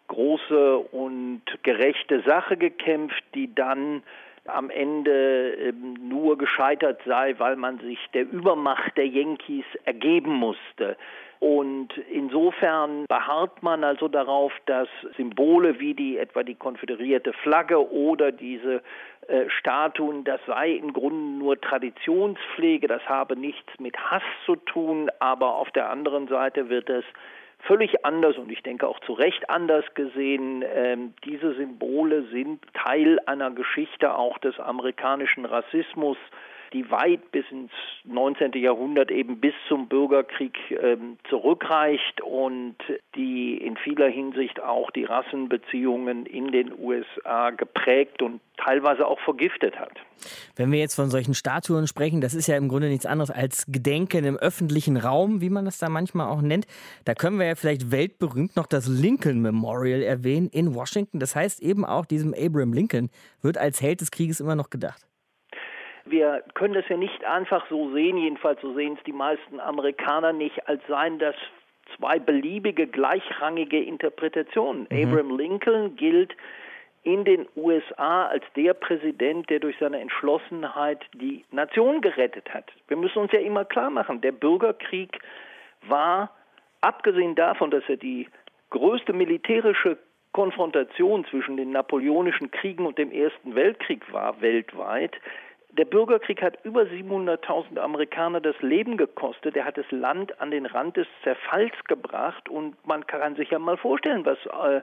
Speaker 13: große und gerechte Sache gekämpft, die dann am Ende ähm, nur gescheitert sei, weil man sich der Übermacht der Yankees ergeben musste. Und insofern beharrt man also darauf, dass Symbole wie die etwa die konföderierte Flagge oder diese äh, Statuen, das sei im Grunde nur Traditionspflege, das habe nichts mit Hass zu tun, aber auf der anderen Seite wird es völlig anders und ich denke auch zu Recht anders gesehen. Ähm, diese Symbole sind Teil einer Geschichte auch des amerikanischen Rassismus, die weit bis ins 19. Jahrhundert eben bis zum Bürgerkrieg ähm, zurückreicht und die in vieler Hinsicht auch die Rassenbeziehungen in den USA geprägt und teilweise auch vergiftet hat.
Speaker 3: Wenn wir jetzt von solchen Statuen sprechen, das ist ja im Grunde nichts anderes als Gedenken im öffentlichen Raum, wie man das da manchmal auch nennt. Da können wir ja vielleicht weltberühmt noch das Lincoln Memorial erwähnen in Washington. Das heißt eben auch diesem Abraham Lincoln wird als Held des Krieges immer noch gedacht.
Speaker 13: Wir können das ja nicht einfach so sehen, jedenfalls so sehen es die meisten Amerikaner nicht, als seien das zwei beliebige, gleichrangige Interpretationen. Mhm. Abraham Lincoln gilt in den USA als der Präsident, der durch seine Entschlossenheit die Nation gerettet hat. Wir müssen uns ja immer klar machen, der Bürgerkrieg war, abgesehen davon, dass er die größte militärische Konfrontation zwischen den napoleonischen Kriegen und dem Ersten Weltkrieg war weltweit, der Bürgerkrieg hat über 700.000 Amerikaner das Leben gekostet. Er hat das Land an den Rand des Zerfalls gebracht. Und man kann sich ja mal vorstellen, was äh,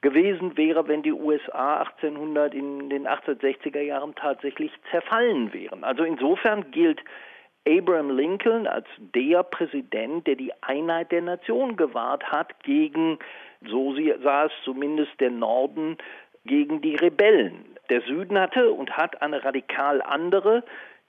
Speaker 13: gewesen wäre, wenn die USA 1800 in den 1860er Jahren tatsächlich zerfallen wären. Also insofern gilt Abraham Lincoln als der Präsident, der die Einheit der Nation gewahrt hat gegen, so sah es zumindest der Norden, gegen die Rebellen. Der Süden hatte und hat eine radikal andere,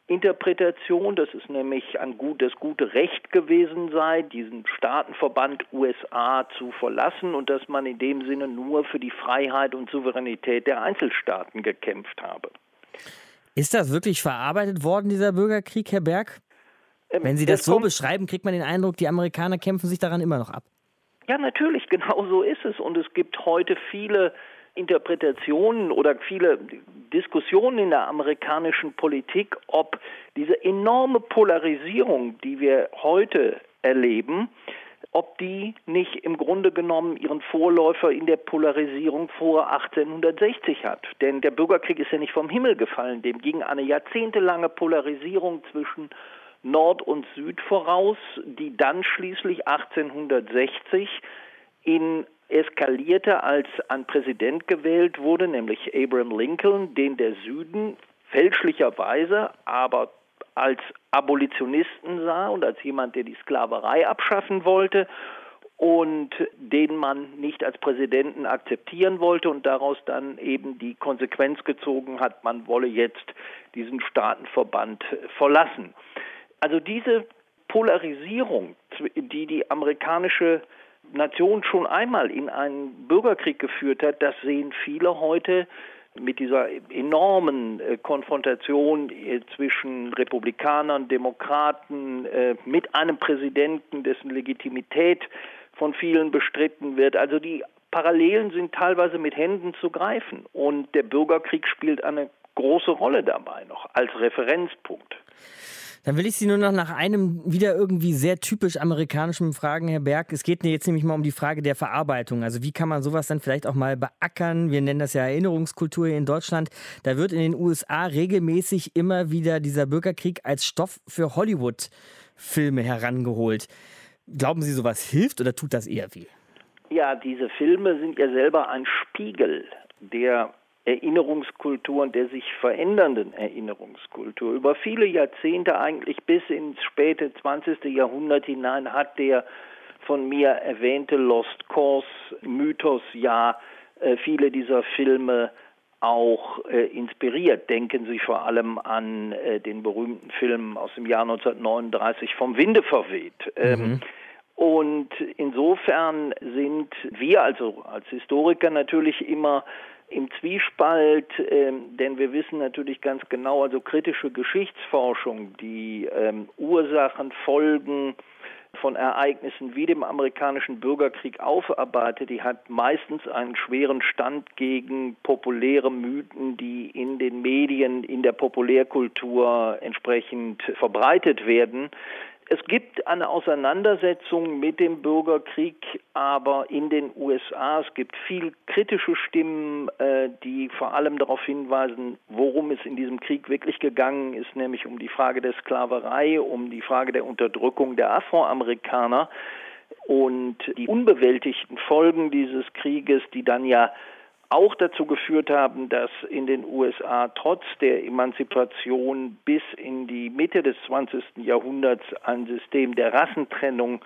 Speaker 13: Interpretation, dass es nämlich ein gut, das gute Recht gewesen sei, diesen Staatenverband USA zu verlassen und dass man in dem Sinne nur für die Freiheit und Souveränität der Einzelstaaten gekämpft habe.
Speaker 3: Ist das wirklich verarbeitet worden, dieser Bürgerkrieg, Herr Berg? Ähm, Wenn Sie das so beschreiben, kriegt man den Eindruck, die Amerikaner kämpfen sich daran immer noch ab.
Speaker 13: Ja, natürlich, genau so ist es. Und es gibt heute viele Interpretationen oder viele Diskussionen in der amerikanischen Politik, ob diese enorme Polarisierung, die wir heute erleben, ob die nicht im Grunde genommen ihren Vorläufer in der Polarisierung vor 1860 hat. Denn der Bürgerkrieg ist ja nicht vom Himmel gefallen, dem ging eine jahrzehntelange Polarisierung zwischen Nord und Süd voraus, die dann schließlich 1860 in eskalierte, als ein Präsident gewählt wurde, nämlich Abraham Lincoln, den der Süden fälschlicherweise, aber als Abolitionisten sah und als jemand, der die Sklaverei abschaffen wollte und den man nicht als Präsidenten akzeptieren wollte und daraus dann eben die Konsequenz gezogen hat, man wolle jetzt diesen Staatenverband verlassen. Also diese Polarisierung, die die amerikanische Nation schon einmal in einen Bürgerkrieg geführt hat, das sehen viele heute mit dieser enormen äh, Konfrontation äh, zwischen Republikanern, Demokraten, äh, mit einem Präsidenten, dessen Legitimität von vielen bestritten wird. Also die Parallelen sind teilweise mit Händen zu greifen und der Bürgerkrieg spielt eine große Rolle dabei noch als Referenzpunkt.
Speaker 3: Dann will ich Sie nur noch nach einem wieder irgendwie sehr typisch amerikanischen fragen, Herr Berg. Es geht mir jetzt nämlich mal um die Frage der Verarbeitung. Also wie kann man sowas dann vielleicht auch mal beackern? Wir nennen das ja Erinnerungskultur hier in Deutschland. Da wird in den USA regelmäßig immer wieder dieser Bürgerkrieg als Stoff für Hollywood-Filme herangeholt. Glauben Sie, sowas hilft oder tut das eher weh?
Speaker 13: Ja, diese Filme sind ja selber ein Spiegel der Erinnerungskultur und der sich verändernden Erinnerungskultur. Über viele Jahrzehnte, eigentlich bis ins späte 20. Jahrhundert hinein, hat der von mir erwähnte Lost Cause Mythos ja äh, viele dieser Filme auch äh, inspiriert. Denken Sie vor allem an äh, den berühmten Film aus dem Jahr 1939 vom Winde verweht. Ähm, mhm. Und insofern sind wir also als Historiker natürlich immer im Zwiespalt, ähm, denn wir wissen natürlich ganz genau, also kritische Geschichtsforschung, die ähm, Ursachen, Folgen von Ereignissen wie dem amerikanischen Bürgerkrieg aufarbeitet, die hat meistens einen schweren Stand gegen populäre Mythen, die in den Medien, in der Populärkultur entsprechend verbreitet werden. Es gibt eine Auseinandersetzung mit dem Bürgerkrieg, aber in den USA. Es gibt viel kritische Stimmen, äh, die vor allem darauf hinweisen, worum es in diesem Krieg wirklich gegangen ist, nämlich um die Frage der Sklaverei, um die Frage der Unterdrückung der Afroamerikaner und die unbewältigten Folgen dieses Krieges, die dann ja auch dazu geführt haben, dass in den USA trotz der Emanzipation bis in die Mitte des 20. Jahrhunderts ein System der Rassentrennung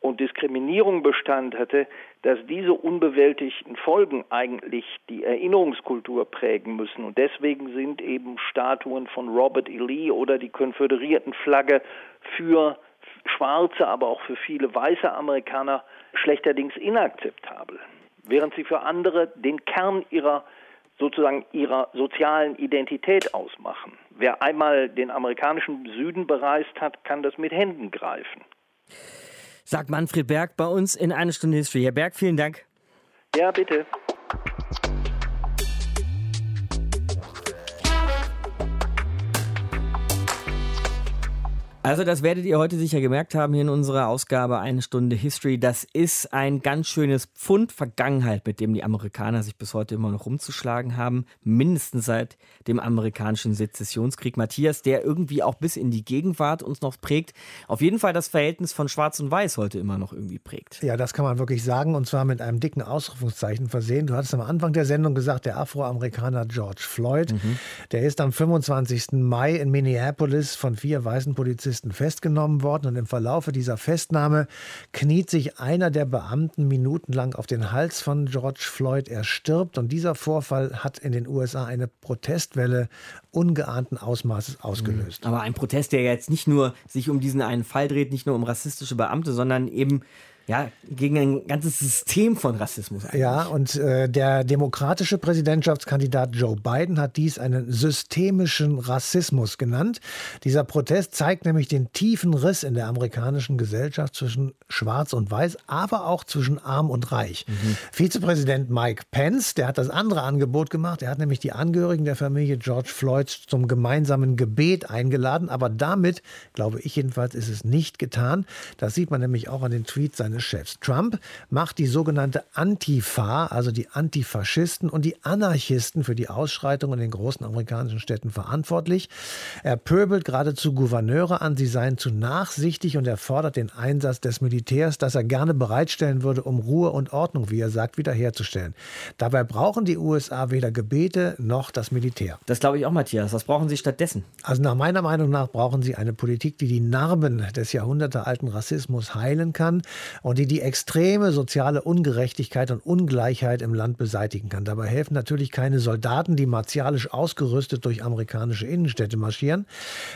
Speaker 13: und Diskriminierung Bestand hatte, dass diese unbewältigten Folgen eigentlich die Erinnerungskultur prägen müssen. Und deswegen sind eben Statuen von Robert E. Lee oder die konföderierten Flagge für schwarze, aber auch für viele weiße Amerikaner schlechterdings inakzeptabel während sie für andere den Kern ihrer sozusagen ihrer sozialen Identität ausmachen. Wer einmal den amerikanischen Süden bereist hat, kann das mit Händen greifen.
Speaker 3: Sagt Manfred Berg bei uns in eine Stunde History. Herr Berg, vielen Dank.
Speaker 13: Ja, bitte.
Speaker 3: Also das werdet ihr heute sicher gemerkt haben hier in unserer Ausgabe Eine Stunde History. Das ist ein ganz schönes Pfund Vergangenheit, mit dem die Amerikaner sich bis heute immer noch rumzuschlagen haben. Mindestens seit dem amerikanischen Sezessionskrieg. Matthias, der irgendwie auch bis in die Gegenwart uns noch prägt. Auf jeden Fall das Verhältnis von Schwarz und Weiß heute immer noch irgendwie prägt.
Speaker 4: Ja, das kann man wirklich sagen. Und zwar mit einem dicken Ausrufungszeichen versehen. Du hattest am Anfang der Sendung gesagt, der Afroamerikaner George Floyd. Mhm. Der ist am 25. Mai in Minneapolis von vier weißen Polizisten Polizisten festgenommen worden und im Verlaufe dieser Festnahme kniet sich einer der Beamten minutenlang auf den Hals von George Floyd. Er stirbt und dieser Vorfall hat in den USA eine Protestwelle ungeahnten Ausmaßes ausgelöst.
Speaker 3: Aber ein Protest, der jetzt nicht nur sich um diesen einen Fall dreht, nicht nur um rassistische Beamte, sondern eben ja, gegen ein ganzes System von Rassismus.
Speaker 4: Eigentlich. Ja, und äh, der demokratische Präsidentschaftskandidat Joe Biden hat dies einen systemischen Rassismus genannt. Dieser Protest zeigt nämlich den tiefen Riss in der amerikanischen Gesellschaft zwischen Schwarz und Weiß, aber auch zwischen Arm und Reich. Mhm. Vizepräsident Mike Pence, der hat das andere Angebot gemacht. Er hat nämlich die Angehörigen der Familie George Floyd zum gemeinsamen Gebet eingeladen. Aber damit, glaube ich jedenfalls, ist es nicht getan. Das sieht man nämlich auch an den Tweets seines seines Chefs. Trump macht die sogenannte Antifa, also die Antifaschisten und die Anarchisten für die Ausschreitungen in den großen amerikanischen Städten verantwortlich. Er pöbelt geradezu Gouverneure an, sie seien zu nachsichtig und er fordert den Einsatz des Militärs, das er gerne bereitstellen würde, um Ruhe und Ordnung, wie er sagt, wiederherzustellen. Dabei brauchen die USA weder Gebete noch das Militär.
Speaker 3: Das glaube ich auch, Matthias. Was brauchen sie stattdessen?
Speaker 4: Also nach meiner Meinung nach brauchen sie eine Politik, die die Narben des jahrhundertealten Rassismus heilen kann und die die extreme soziale Ungerechtigkeit und Ungleichheit im Land beseitigen kann. Dabei helfen natürlich keine Soldaten, die martialisch ausgerüstet durch amerikanische Innenstädte marschieren,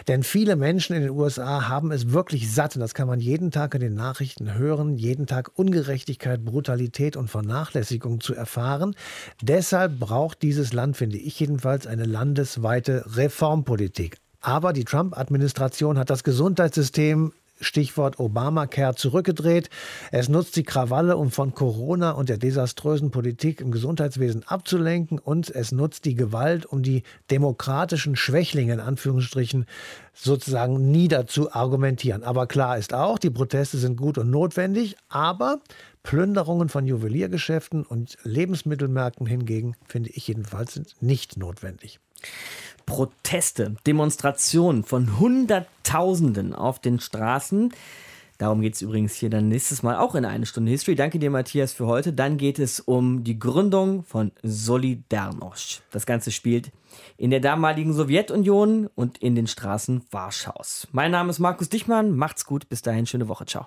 Speaker 4: denn viele Menschen in den USA haben es wirklich satt und das kann man jeden Tag in den Nachrichten hören, jeden Tag Ungerechtigkeit, Brutalität und Vernachlässigung zu erfahren. Deshalb braucht dieses Land, finde ich jedenfalls, eine landesweite Reformpolitik. Aber die Trump-Administration hat das Gesundheitssystem Stichwort Obamacare zurückgedreht. Es nutzt die Krawalle, um von Corona und der desaströsen Politik im Gesundheitswesen abzulenken und es nutzt die Gewalt, um die demokratischen Schwächlinge in Anführungsstrichen sozusagen niederzuargumentieren. Aber klar ist auch, die Proteste sind gut und notwendig, aber Plünderungen von Juweliergeschäften und Lebensmittelmärkten hingegen, finde ich jedenfalls, sind nicht notwendig.
Speaker 3: Proteste, Demonstrationen von Hunderttausenden auf den Straßen. Darum geht es übrigens hier dann nächstes Mal auch in eine Stunde History. Danke dir, Matthias, für heute. Dann geht es um die Gründung von Solidarność. Das Ganze spielt in der damaligen Sowjetunion und in den Straßen Warschaus. Mein Name ist Markus Dichmann. Macht's gut. Bis dahin, schöne Woche. Ciao.